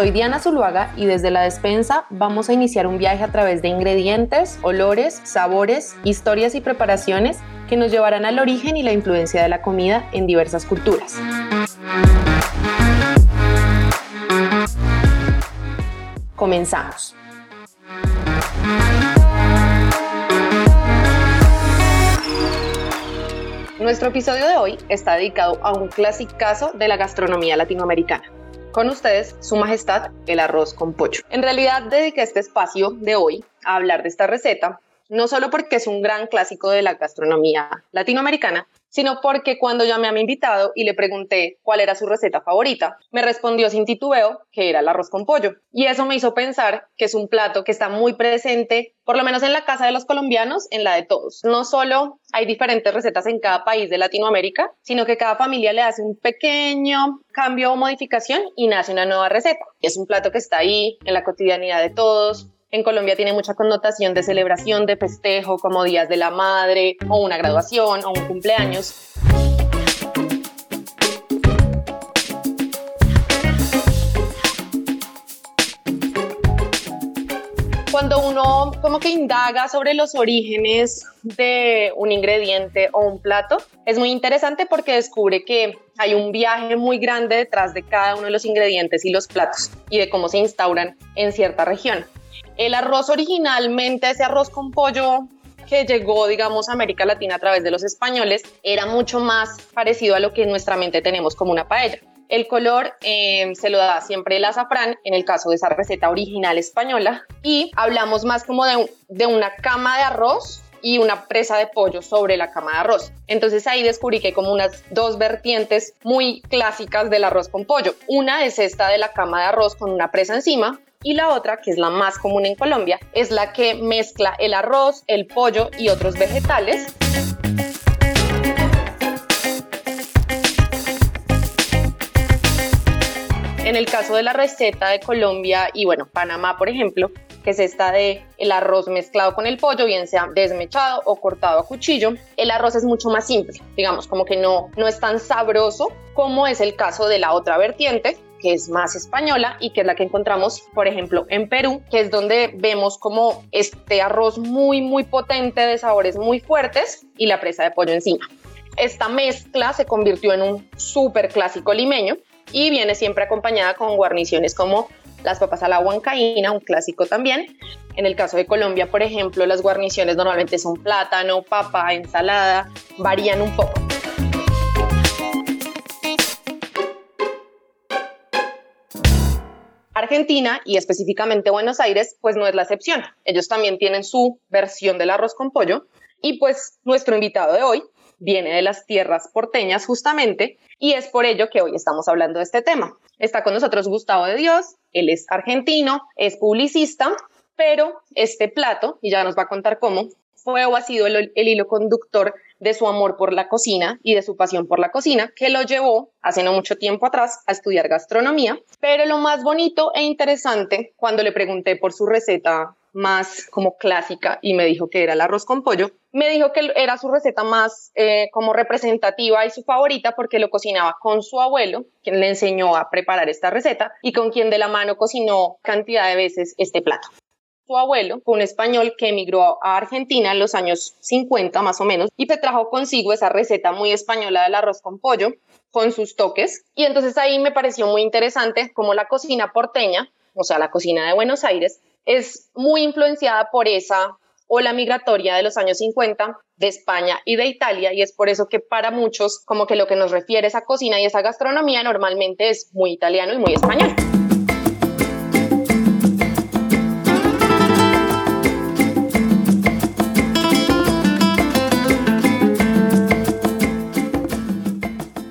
Soy Diana Zuluaga y desde la despensa vamos a iniciar un viaje a través de ingredientes, olores, sabores, historias y preparaciones que nos llevarán al origen y la influencia de la comida en diversas culturas. Comenzamos. Nuestro episodio de hoy está dedicado a un clasicazo de la gastronomía latinoamericana, con ustedes, Su Majestad, el arroz con pollo. En realidad dediqué este espacio de hoy a hablar de esta receta, no solo porque es un gran clásico de la gastronomía latinoamericana, sino porque cuando llamé a mi invitado y le pregunté cuál era su receta favorita, me respondió sin titubeo que era el arroz con pollo. Y eso me hizo pensar que es un plato que está muy presente, por lo menos en la casa de los colombianos, en la de todos. No solo hay diferentes recetas en cada país de Latinoamérica, sino que cada familia le hace un pequeño cambio o modificación y nace una nueva receta. Es un plato que está ahí en la cotidianidad de todos, en Colombia tiene mucha connotación de celebración, de festejo, como días de la madre, o una graduación, o un cumpleaños. Cuando uno como que indaga sobre los orígenes de un ingrediente o un plato, es muy interesante porque descubre que hay un viaje muy grande detrás de cada uno de los ingredientes y los platos y de cómo se instauran en cierta región. El arroz originalmente, ese arroz con pollo que llegó, digamos, a América Latina a través de los españoles, era mucho más parecido a lo que en nuestra mente tenemos como una paella. El color eh, se lo da siempre el azafrán, en el caso de esa receta original española, y hablamos más como de, de una cama de arroz y una presa de pollo sobre la cama de arroz. Entonces ahí descubrí que hay como unas dos vertientes muy clásicas del arroz con pollo. Una es esta de la cama de arroz con una presa encima y la otra, que es la más común en Colombia, es la que mezcla el arroz, el pollo y otros vegetales. En el caso de la receta de Colombia y bueno, Panamá, por ejemplo, que es esta de el arroz mezclado con el pollo, bien sea desmechado o cortado a cuchillo. El arroz es mucho más simple, digamos, como que no, no es tan sabroso como es el caso de la otra vertiente, que es más española y que es la que encontramos, por ejemplo, en Perú, que es donde vemos como este arroz muy, muy potente de sabores muy fuertes y la presa de pollo encima. Esta mezcla se convirtió en un súper clásico limeño y viene siempre acompañada con guarniciones como las papas a la huancaína, un clásico también. En el caso de Colombia, por ejemplo, las guarniciones normalmente son plátano, papa, ensalada, varían un poco. Argentina y específicamente Buenos Aires, pues no es la excepción. Ellos también tienen su versión del arroz con pollo y pues nuestro invitado de hoy viene de las tierras porteñas justamente y es por ello que hoy estamos hablando de este tema. Está con nosotros Gustavo de Dios, él es argentino, es publicista, pero este plato, y ya nos va a contar cómo, fue o ha sido el, hilo conductor de su amor por la cocina y de su pasión por la cocina, que lo llevó hace no mucho tiempo atrás a estudiar gastronomía. Pero lo más bonito e interesante, cuando le pregunté por su receta más como clásica y me dijo que era el arroz con pollo, me dijo que era su receta más eh, como representativa y su favorita porque lo cocinaba con su abuelo, quien le enseñó a preparar esta receta y con quien de la mano cocinó cantidad de veces este plato su abuelo fue un español que emigró a Argentina en los años 50 más o menos y trajo consigo esa receta muy española del arroz con pollo con sus toques. Y entonces ahí me pareció muy interesante cómo la cocina porteña, o sea, la cocina de Buenos Aires, es muy influenciada por esa ola migratoria de los años 50 de España y de Italia y es por eso que para muchos como que lo que nos refiere esa cocina y esa gastronomía normalmente es muy italiano y muy español.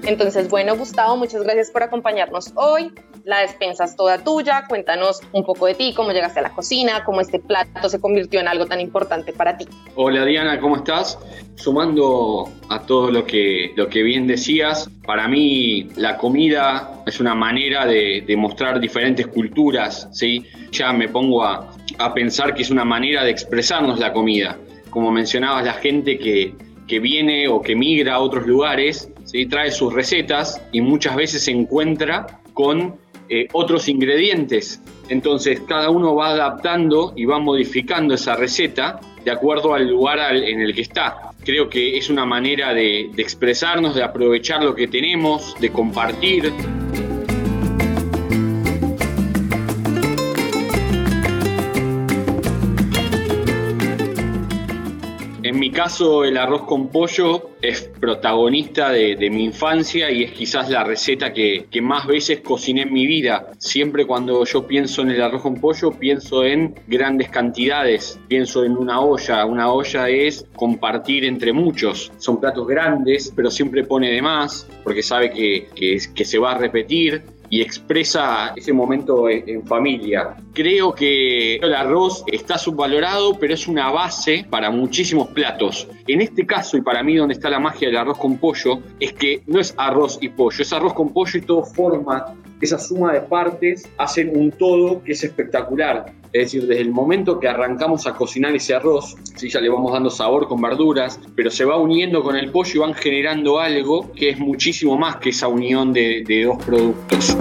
Entonces, bueno, Gustavo, muchas gracias por acompañarnos hoy. La despensa es toda tuya. Cuéntanos un poco de ti, cómo llegaste a la cocina, cómo este plato se convirtió en algo tan importante para ti. Hola Diana, ¿cómo estás? Sumando a todo lo que, lo que bien decías, para mí la comida es una manera de, de mostrar diferentes culturas, ¿sí? Ya me pongo a, a pensar que es una manera de expresarnos la comida. Como mencionabas, la gente que, que viene o que migra a otros lugares, ¿sí? trae sus recetas y muchas veces se encuentra con eh, otros ingredientes. Entonces cada uno va adaptando y va modificando esa receta de acuerdo al lugar en el que está. Creo que es una manera de expresarnos, de aprovechar lo que tenemos, de compartir. En mi caso, el arroz con pollo es protagonista de, mi infancia y es quizás la receta que, más veces cociné en mi vida. Siempre cuando yo pienso en el arroz con pollo, pienso en grandes cantidades, pienso en una olla. Una olla es compartir entre muchos. Son platos grandes, pero siempre pone de más porque sabe que, que, que se va a repetir y expresa ese momento en, familia. Creo que el arroz está subvalorado, pero es una base para muchísimos platos. En este caso, y para mí donde está la magia del arroz con pollo, es que no es arroz y pollo, es arroz con pollo y todo forma esa suma de partes hacen un todo que es espectacular. Es decir, desde el momento que arrancamos a cocinar ese arroz, ¿sí? ya le vamos dando sabor con verduras, pero se va uniendo con el pollo y van generando algo que es muchísimo más que esa unión de, de dos productos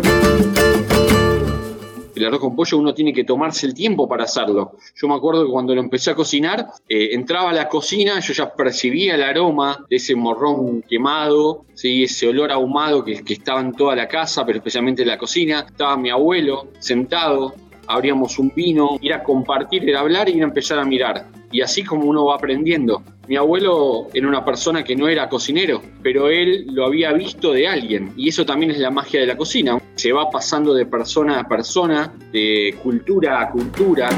el arroz con pollo uno tiene que tomarse el tiempo para hacerlo. Yo me acuerdo que cuando lo empecé a cocinar, eh, entraba a la cocina, yo ya percibía el aroma de ese morrón quemado, ese olor ahumado que, que estaba en toda la casa, pero especialmente en la cocina. Estaba mi abuelo sentado, abríamos un vino, ir a compartir, era hablar y ir a empezar a mirar. Y así como uno va aprendiendo. Mi abuelo era una persona que no era cocinero, pero él lo había visto de alguien. Y eso también es la magia de la cocina. Se va pasando de persona a persona, de cultura a cultura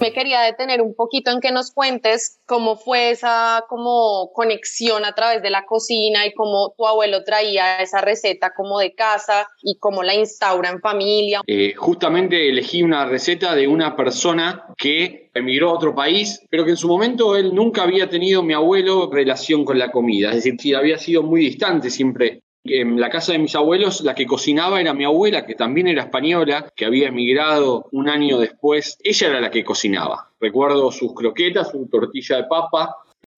me quería detener un poquito en que nos cuentes cómo fue esa como conexión a través de la cocina y cómo tu abuelo traía esa receta como de casa y cómo la instaura en familia. Eh, justamente elegí una receta de una persona que emigró a otro país, pero que en su momento él nunca había tenido, mi abuelo, relación con la comida. Es decir, había sido muy distante siempre en la casa de mis abuelos, la que cocinaba era mi abuela, que también era española, que había emigrado un año después. Ella era la que cocinaba. Recuerdo sus croquetas, su tortilla de papa.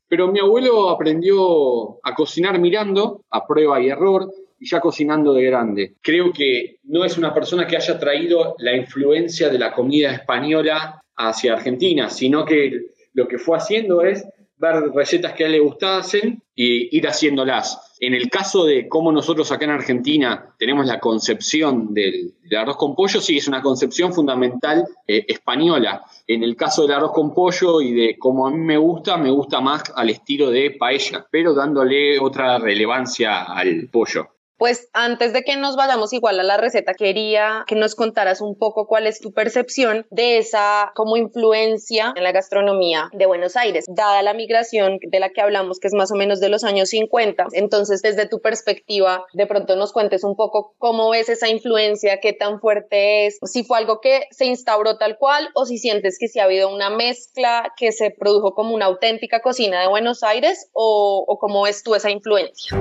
Pero mi abuelo aprendió a cocinar mirando, a prueba y error, y ya cocinando de grande. Creo que no es una persona que haya traído la influencia de la comida española hacia Argentina, sino que lo que fue haciendo es ver recetas que a él le gustasen y ir haciéndolas. En el caso de cómo nosotros acá en Argentina tenemos la concepción del, arroz con pollo, sí, es una concepción fundamental eh, española. En el caso del arroz con pollo y de cómo a mí me gusta, me gusta más al estilo de paella, pero dándole otra relevancia al pollo. Pues antes de que nos vayamos igual a la receta, quería que nos contaras un poco cuál es tu percepción de esa como influencia en la gastronomía de Buenos Aires, dada la migración de la que hablamos, que es más o menos de los años 50. Entonces, desde tu perspectiva, de pronto nos cuentes un poco cómo ves esa influencia, qué tan fuerte es, si fue algo que se instauró tal cual o si sientes que sí ha habido una mezcla que se produjo como una auténtica cocina de Buenos Aires o, o cómo ves tú esa influencia.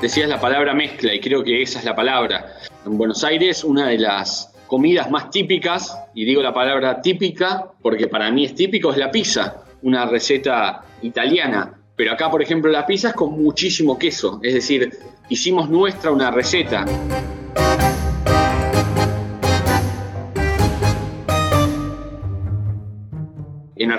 Decías la palabra mezcla y creo que esa es la palabra. En Buenos Aires, una de las comidas más típicas, y digo la palabra típica porque para mí es típico, es la pizza, una receta italiana. Pero acá, por ejemplo, la pizza es con muchísimo queso, es decir, hicimos nuestra una receta.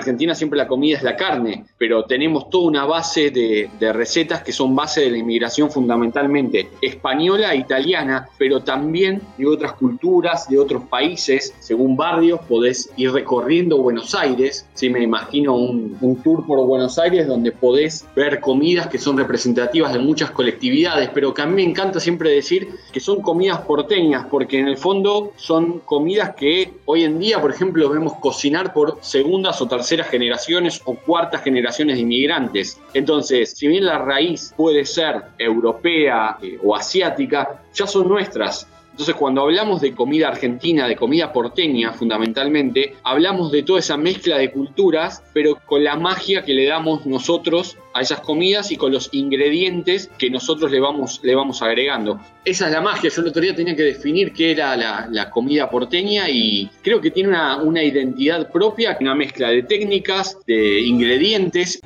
Argentina siempre la comida es la carne, pero tenemos toda una base de, recetas que son base de la inmigración fundamentalmente española e italiana, pero también de otras culturas, de otros países. Según barrios podés ir recorriendo Buenos Aires. Si me imagino un, un tour por Buenos Aires donde podés ver comidas que son representativas de muchas colectividades, pero que a mí me encanta siempre decir que son comidas porteñas, porque en el fondo son comidas que hoy en día, por ejemplo, vemos cocinar por segundas o terceras generaciones o cuartas generaciones de inmigrantes. Entonces, si bien la raíz puede ser europea eh, o asiática, ya son nuestras. Entonces, cuando hablamos de comida argentina, de comida porteña fundamentalmente, hablamos de toda esa mezcla de culturas, pero con la magia que le damos nosotros a esas comidas y con los ingredientes que nosotros le vamos, le vamos agregando. Esa es la magia. Yo el otro día tenía que definir qué era la, comida porteña y creo que tiene una, una identidad propia, una mezcla de técnicas, de ingredientes.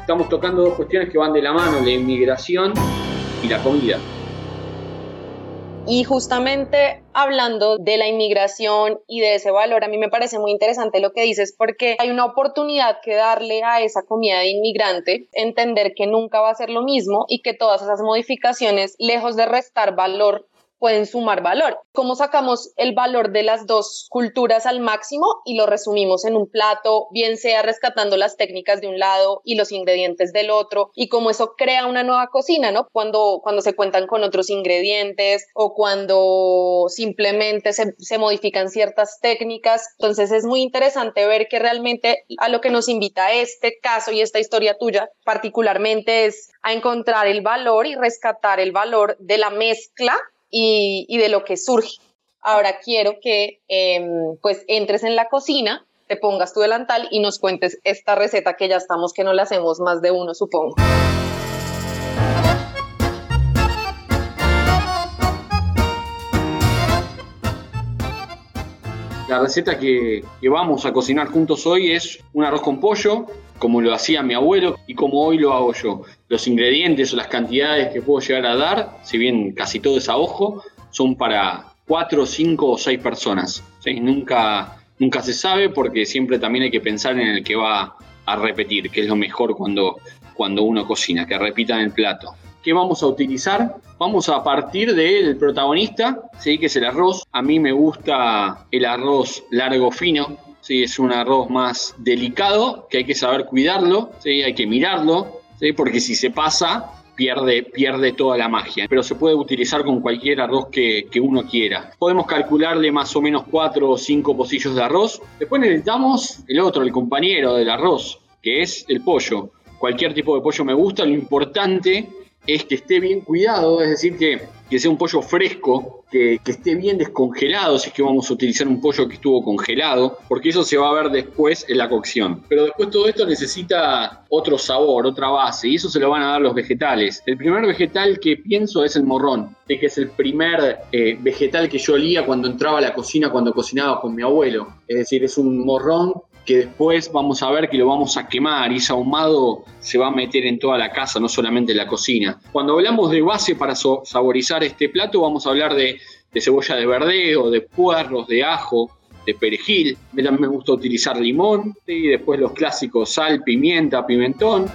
Estamos tocando dos cuestiones que van de la mano, la inmigración y la comida. Y justamente hablando de la inmigración y de ese valor, a mí me parece muy interesante lo que dices porque hay una oportunidad que darle a esa comida de inmigrante, entender que nunca va a ser lo mismo y que todas esas modificaciones, lejos de restar valor, pueden sumar valor. ¿Cómo sacamos el valor de las dos culturas al máximo y lo resumimos en un plato, bien sea rescatando las técnicas de un lado y los ingredientes del otro, y cómo eso crea una nueva cocina, ¿no? Cuando, cuando se cuentan con otros ingredientes o cuando simplemente se, se modifican ciertas técnicas. Entonces es muy interesante ver que realmente a lo que nos invita este caso y esta historia tuya particularmente es a encontrar el valor y rescatar el valor de la mezcla y, de lo que surge. Ahora quiero que em, pues entres en la cocina, te pongas tu delantal y nos cuentes esta receta que ya estamos, que no la hacemos más de uno, supongo. La receta que, vamos a cocinar juntos hoy es un arroz con pollo, como lo hacía mi abuelo y como hoy lo hago yo. Los ingredientes o las cantidades que puedo llegar a dar, si bien casi todo es a ojo, son para 4, 5 o 6 personas. Nunca, nunca se sabe porque siempre también hay que pensar en el que va a repetir, que es lo mejor cuando, cuando uno cocina, que repitan el plato. ¿Qué vamos a utilizar? Vamos a partir del protagonista, ¿sí? que es el arroz. A mí me gusta el arroz largo fino, ¿sí? es un arroz más delicado, que hay que saber cuidarlo, ¿sí? hay que mirarlo, ¿sí? porque si se pasa, pierde, pierde toda la magia. Pero se puede utilizar con cualquier arroz que, que, uno quiera. Podemos calcularle más o menos 4 o 5 pocillos de arroz. Después necesitamos el otro, el compañero del arroz, que es el pollo. Cualquier tipo de pollo me gusta, lo importante es que esté bien cuidado, es decir, que, que sea un pollo fresco, que, que, esté bien descongelado, si es que vamos a utilizar un pollo que estuvo congelado, porque eso se va a ver después en la cocción. Pero después todo esto necesita otro sabor, otra base, y eso se lo van a dar los vegetales. El primer vegetal que pienso es el morrón, que es el primer eh, vegetal que yo olía cuando entraba a la cocina, cuando cocinaba con mi abuelo. Es decir, es un morrón que después vamos a ver que lo vamos a quemar y ese ahumado se va a meter en toda la casa, no solamente en la cocina. Cuando hablamos de base para saborizar este plato, vamos a hablar de, cebolla de verdeo, de puerros, de ajo, de perejil. También me gusta utilizar limón y después los clásicos sal, pimienta, pimentón.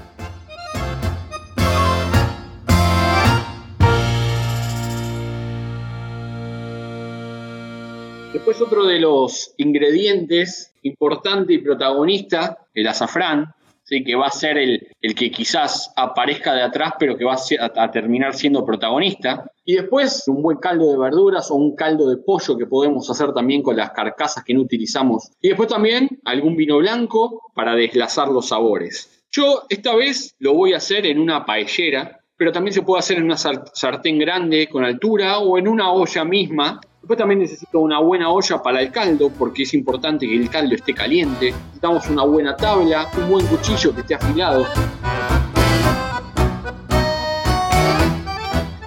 Después otro de los ingredientes importante y protagonista, el azafrán, ¿sí? que va a ser el, el, que quizás aparezca de atrás, pero que va a, terminar siendo protagonista. Y después un buen caldo de verduras o un caldo de pollo que podemos hacer también con las carcasas que no utilizamos. Y después también algún vino blanco para deslazar los sabores. Yo esta vez lo voy a hacer en una paellera, pero también se puede hacer en una sartén grande con altura o en una olla misma Después también necesito una buena olla para el caldo, porque es importante que el caldo esté caliente. Necesitamos una buena tabla, un buen cuchillo que esté afilado.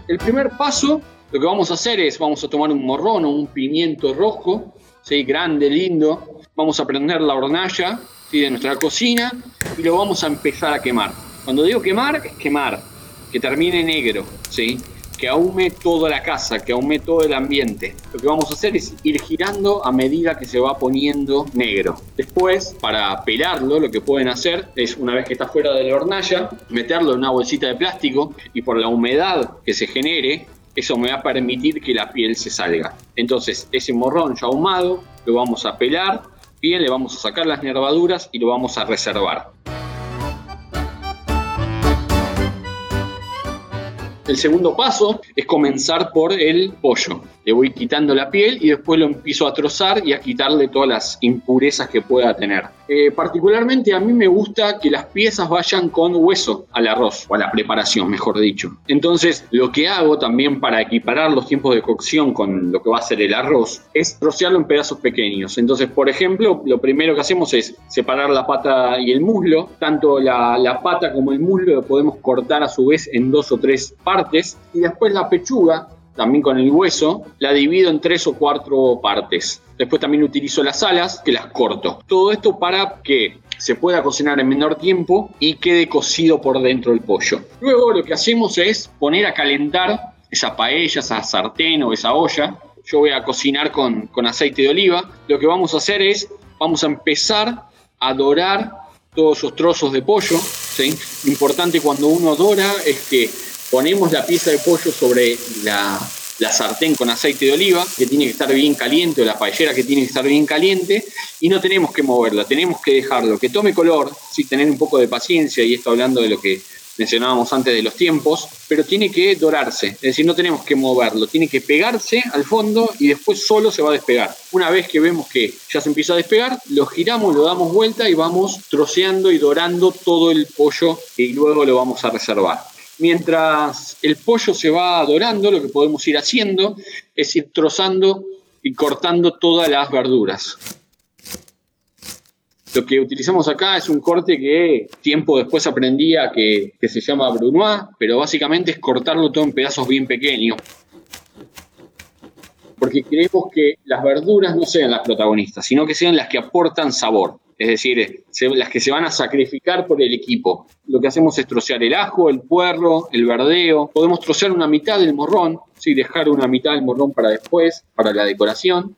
El primer paso, lo que vamos a hacer es, vamos a tomar un morrón o un pimiento rojo, ¿sí? grande, lindo. Vamos a prender la hornalla de nuestra cocina y lo vamos a empezar a quemar. Cuando digo quemar, es quemar, que termine negro, ¿sí? Que ahume toda la casa, que ahume todo el ambiente. Lo que vamos a hacer es ir girando a medida que se va poniendo negro. Después, para pelarlo, lo que pueden hacer es, una vez que está fuera de la hornalla, meterlo en una bolsita de plástico y por la humedad que se genere, eso me va a permitir que la piel se salga. Entonces, ese morrón ya ahumado lo vamos a pelar, bien, le vamos a sacar las nervaduras y lo vamos a reservar. El segundo paso es comenzar por el pollo. Le voy quitando la piel y después lo empiezo a trozar y a quitarle todas las impurezas que pueda tener. Eh, particularmente a mí me gusta que las piezas vayan con hueso al arroz o a la preparación, mejor dicho. Entonces, lo que hago también para equiparar los tiempos de cocción con lo que va a ser el arroz es trocearlo en pedazos pequeños. Entonces, por ejemplo, lo primero que hacemos es separar la pata y el muslo. Tanto la, la pata como el muslo lo podemos cortar a su vez en dos o tres partes. Y después la pechuga también con el hueso, la divido en tres o cuatro partes. Después también utilizo las alas, que las corto. Todo esto para que se pueda cocinar en menor tiempo y quede cocido por dentro el pollo. Luego lo que hacemos es poner a calentar esa paella, esa sartén o esa olla. Yo voy a cocinar con, con aceite de oliva. Lo que vamos a hacer es, vamos a empezar a dorar todos esos trozos de pollo. Lo importante cuando uno dora es que ponemos la pieza de pollo sobre la, sartén con aceite de oliva, que tiene que estar bien caliente, o la paellera que tiene que estar bien caliente, y no tenemos que moverla, tenemos que dejarlo, que tome color, sí, tener un poco de paciencia, y esto hablando de lo que mencionábamos antes de los tiempos, pero tiene que dorarse, es decir, no tenemos que moverlo, tiene que pegarse al fondo y después solo se va a despegar. Una vez que vemos que ya se empieza a despegar, lo giramos, lo damos vuelta y vamos troceando y dorando todo el pollo y luego lo vamos a reservar. Mientras el pollo se va dorando, lo que podemos ir haciendo es ir trozando y cortando todas las verduras. Lo que utilizamos acá es un corte que tiempo después aprendía que, que se llama brunoise, pero básicamente es cortarlo todo en pedazos bien pequeños. Porque queremos que las verduras no sean las protagonistas, sino que sean las que aportan sabor es decir, las que se van a sacrificar por el equipo. Lo que hacemos es trocear el ajo, el puerro, el verdeo. Podemos trocear una mitad del morrón, ¿sí? dejar una mitad del morrón para después, para la decoración.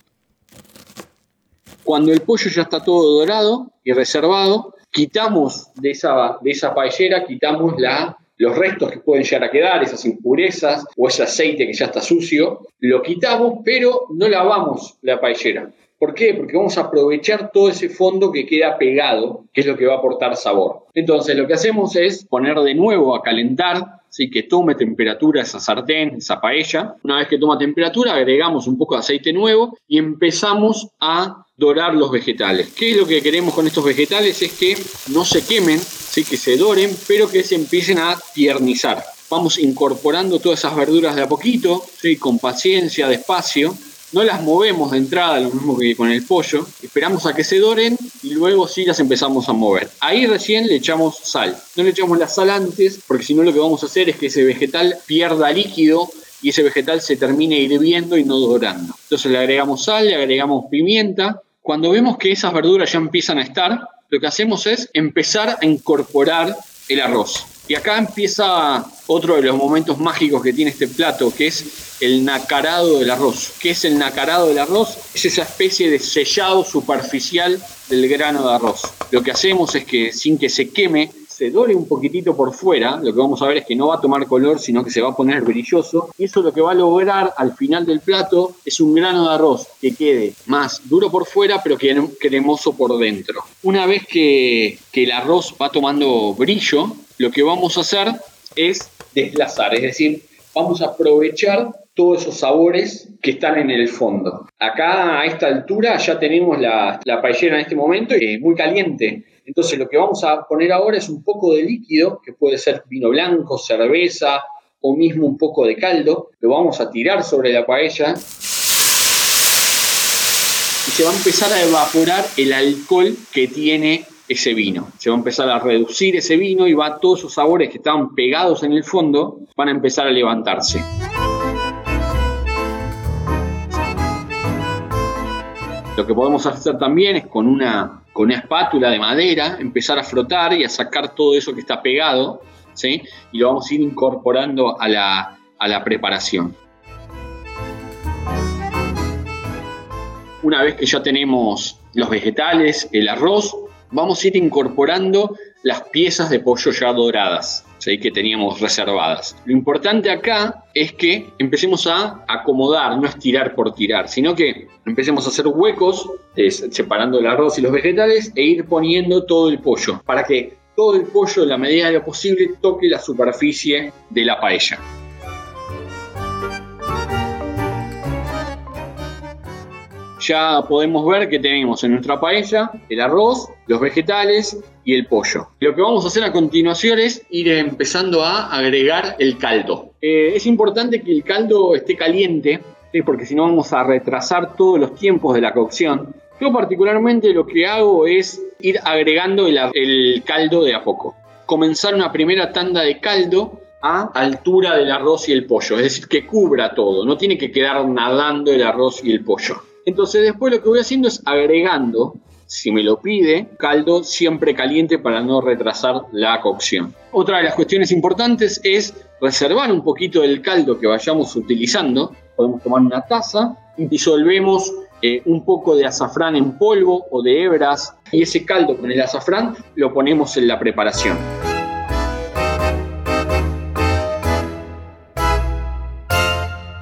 Cuando el pollo ya está todo dorado y reservado, quitamos de esa, de esa paellera, quitamos la, los restos que pueden llegar a quedar, esas impurezas o ese aceite que ya está sucio, lo quitamos, pero no lavamos la paellera. ¿Por qué? Porque vamos a aprovechar todo ese fondo que queda pegado, que es lo que va a aportar sabor. Entonces lo que hacemos es poner de nuevo a calentar, ¿sí? que tome temperatura esa sartén, esa paella. Una vez que toma temperatura agregamos un poco de aceite nuevo y empezamos a dorar los vegetales. ¿Qué es lo que queremos con estos vegetales? Es que no se quemen, ¿sí? que se doren, pero que se empiecen a tiernizar. Vamos incorporando todas esas verduras de a poquito, ¿sí? con paciencia, despacio, no las movemos de entrada, lo mismo que con el pollo, esperamos a que se doren y luego sí las empezamos a mover. Ahí recién le echamos sal. No le echamos la sal antes, porque si no lo que vamos a hacer es que ese vegetal pierda líquido y ese vegetal se termine hirviendo y no dorando. Entonces le agregamos sal, le agregamos pimienta. Cuando vemos que esas verduras ya empiezan a estar, lo que hacemos es empezar a incorporar el arroz. Y acá empieza otro de los momentos mágicos que tiene este plato, que es el nacarado del arroz. ¿Qué es el nacarado del arroz? Es esa especie de sellado superficial del grano de arroz. Lo que hacemos es que sin que se queme, se dore un poquitito por fuera, lo que vamos a ver es que no va a tomar color, sino que se va a poner brilloso. Y eso lo que va a lograr al final del plato es un grano de arroz que quede más duro por fuera, pero que cremoso por dentro. Una vez que, el arroz va tomando brillo, lo que vamos a hacer es desplazar, es decir, vamos a aprovechar todos esos sabores que están en el fondo. Acá a esta altura ya tenemos la, la paellera en este momento y muy caliente. Entonces lo que vamos a poner ahora es un poco de líquido, que puede ser vino blanco, cerveza o mismo un poco de caldo. Lo vamos a tirar sobre la paella y se va a empezar a evaporar el alcohol que tiene ese vino. Se va a empezar a reducir ese vino y va todos esos sabores que estaban pegados en el fondo van a empezar a levantarse. Lo que podemos hacer también es con una, con una espátula de madera empezar a frotar y a sacar todo eso que está pegado, ¿sí? Y lo vamos a ir incorporando a la, a la preparación. Una vez que ya tenemos los vegetales, el arroz, vamos a ir incorporando las piezas de pollo ya doradas que teníamos reservadas. Lo importante acá es que empecemos a acomodar, no estirar por tirar, sino que empecemos a hacer huecos separando el arroz y los vegetales e ir poniendo todo el pollo para que todo el pollo, en la medida de lo posible, toque la superficie de la paella. Ya podemos ver que tenemos en nuestra paella el arroz, los vegetales y el pollo. Lo que vamos a hacer a continuación es ir empezando a agregar el caldo. Eh, es importante que el caldo esté caliente, porque si no vamos a retrasar todos los tiempos de la cocción. Yo particularmente lo que hago es ir agregando el caldo de a poco. Comenzar una primera tanda de caldo a altura del arroz y el pollo, es decir, que cubra todo, no tiene que quedar nadando el arroz y el pollo. Entonces después lo que voy haciendo es agregando, si me lo pide, caldo siempre caliente para no retrasar la cocción. Otra de las cuestiones importantes es reservar un poquito del caldo que vayamos utilizando. Podemos tomar una taza y disolvemos eh, un poco de azafrán en polvo o de hebras y ese caldo con el azafrán lo ponemos en la preparación.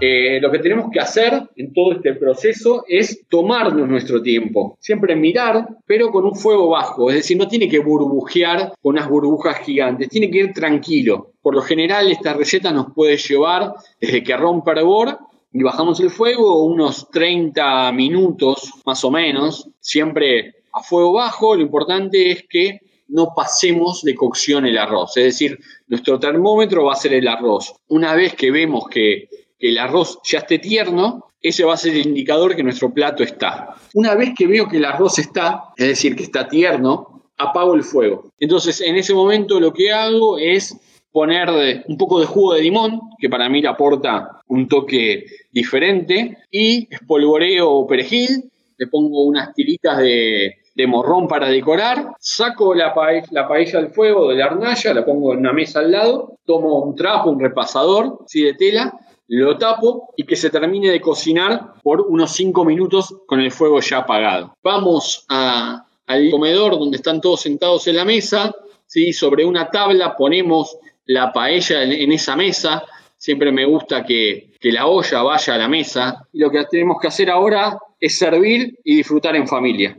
Eh, lo que tenemos que hacer en todo este proceso es tomarnos nuestro tiempo, siempre mirar, pero con un fuego bajo, es decir, no tiene que burbujear con unas burbujas gigantes, tiene que ir tranquilo. Por lo general, esta receta nos puede llevar desde que rompe hervor y bajamos el fuego unos 30 minutos más o menos, siempre a fuego bajo. Lo importante es que no pasemos de cocción el arroz, es decir, nuestro termómetro va a ser el arroz. Una vez que vemos que que el arroz ya esté tierno, ese va a ser el indicador que nuestro plato está. Una vez que veo que el arroz está, es decir, que está tierno, apago el fuego. Entonces, en ese momento lo que hago es poner un poco de jugo de limón, que para mí le aporta un toque diferente, y espolvoreo perejil, le pongo unas tiritas de, morrón para decorar, saco la, paella, la paella al fuego de la hornalla, la pongo en una mesa al lado, tomo un trapo, un repasador, ¿sí? de tela, lo tapo y que se termine de cocinar por unos 5 minutos con el fuego ya apagado. Vamos al comedor donde están todos sentados en la mesa, ¿sí? sobre una tabla ponemos la paella en, esa mesa, siempre me gusta que, que la olla vaya a la mesa y lo que tenemos que hacer ahora es servir y disfrutar en familia.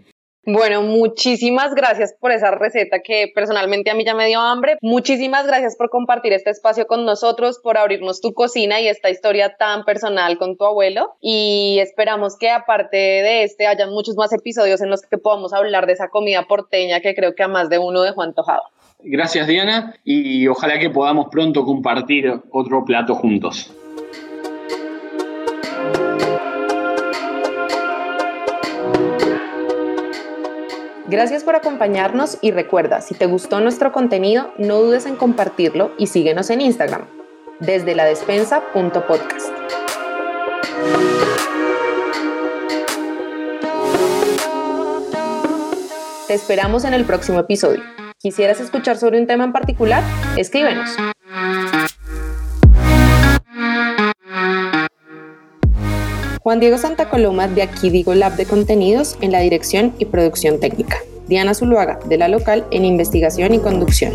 Bueno, muchísimas gracias por esa receta que personalmente a mí ya me dio hambre. Muchísimas gracias por compartir este espacio con nosotros, por abrirnos tu cocina y esta historia tan personal con tu abuelo. Y esperamos que aparte de este haya muchos más episodios en los que podamos hablar de esa comida porteña que creo que a más de uno dejó antojado. Gracias Diana y ojalá que podamos pronto compartir otro plato juntos. Gracias por acompañarnos y recuerda, si te gustó nuestro contenido, no dudes en compartirlo y síguenos en Instagram, desde la despensa.podcast. Te esperamos en el próximo episodio. ¿Quisieras escuchar sobre un tema en particular? Escríbenos. Juan Diego Santa Coloma de Aquí Digo Lab de Contenidos en la dirección y producción técnica. Diana Zuluaga de la local en investigación y conducción.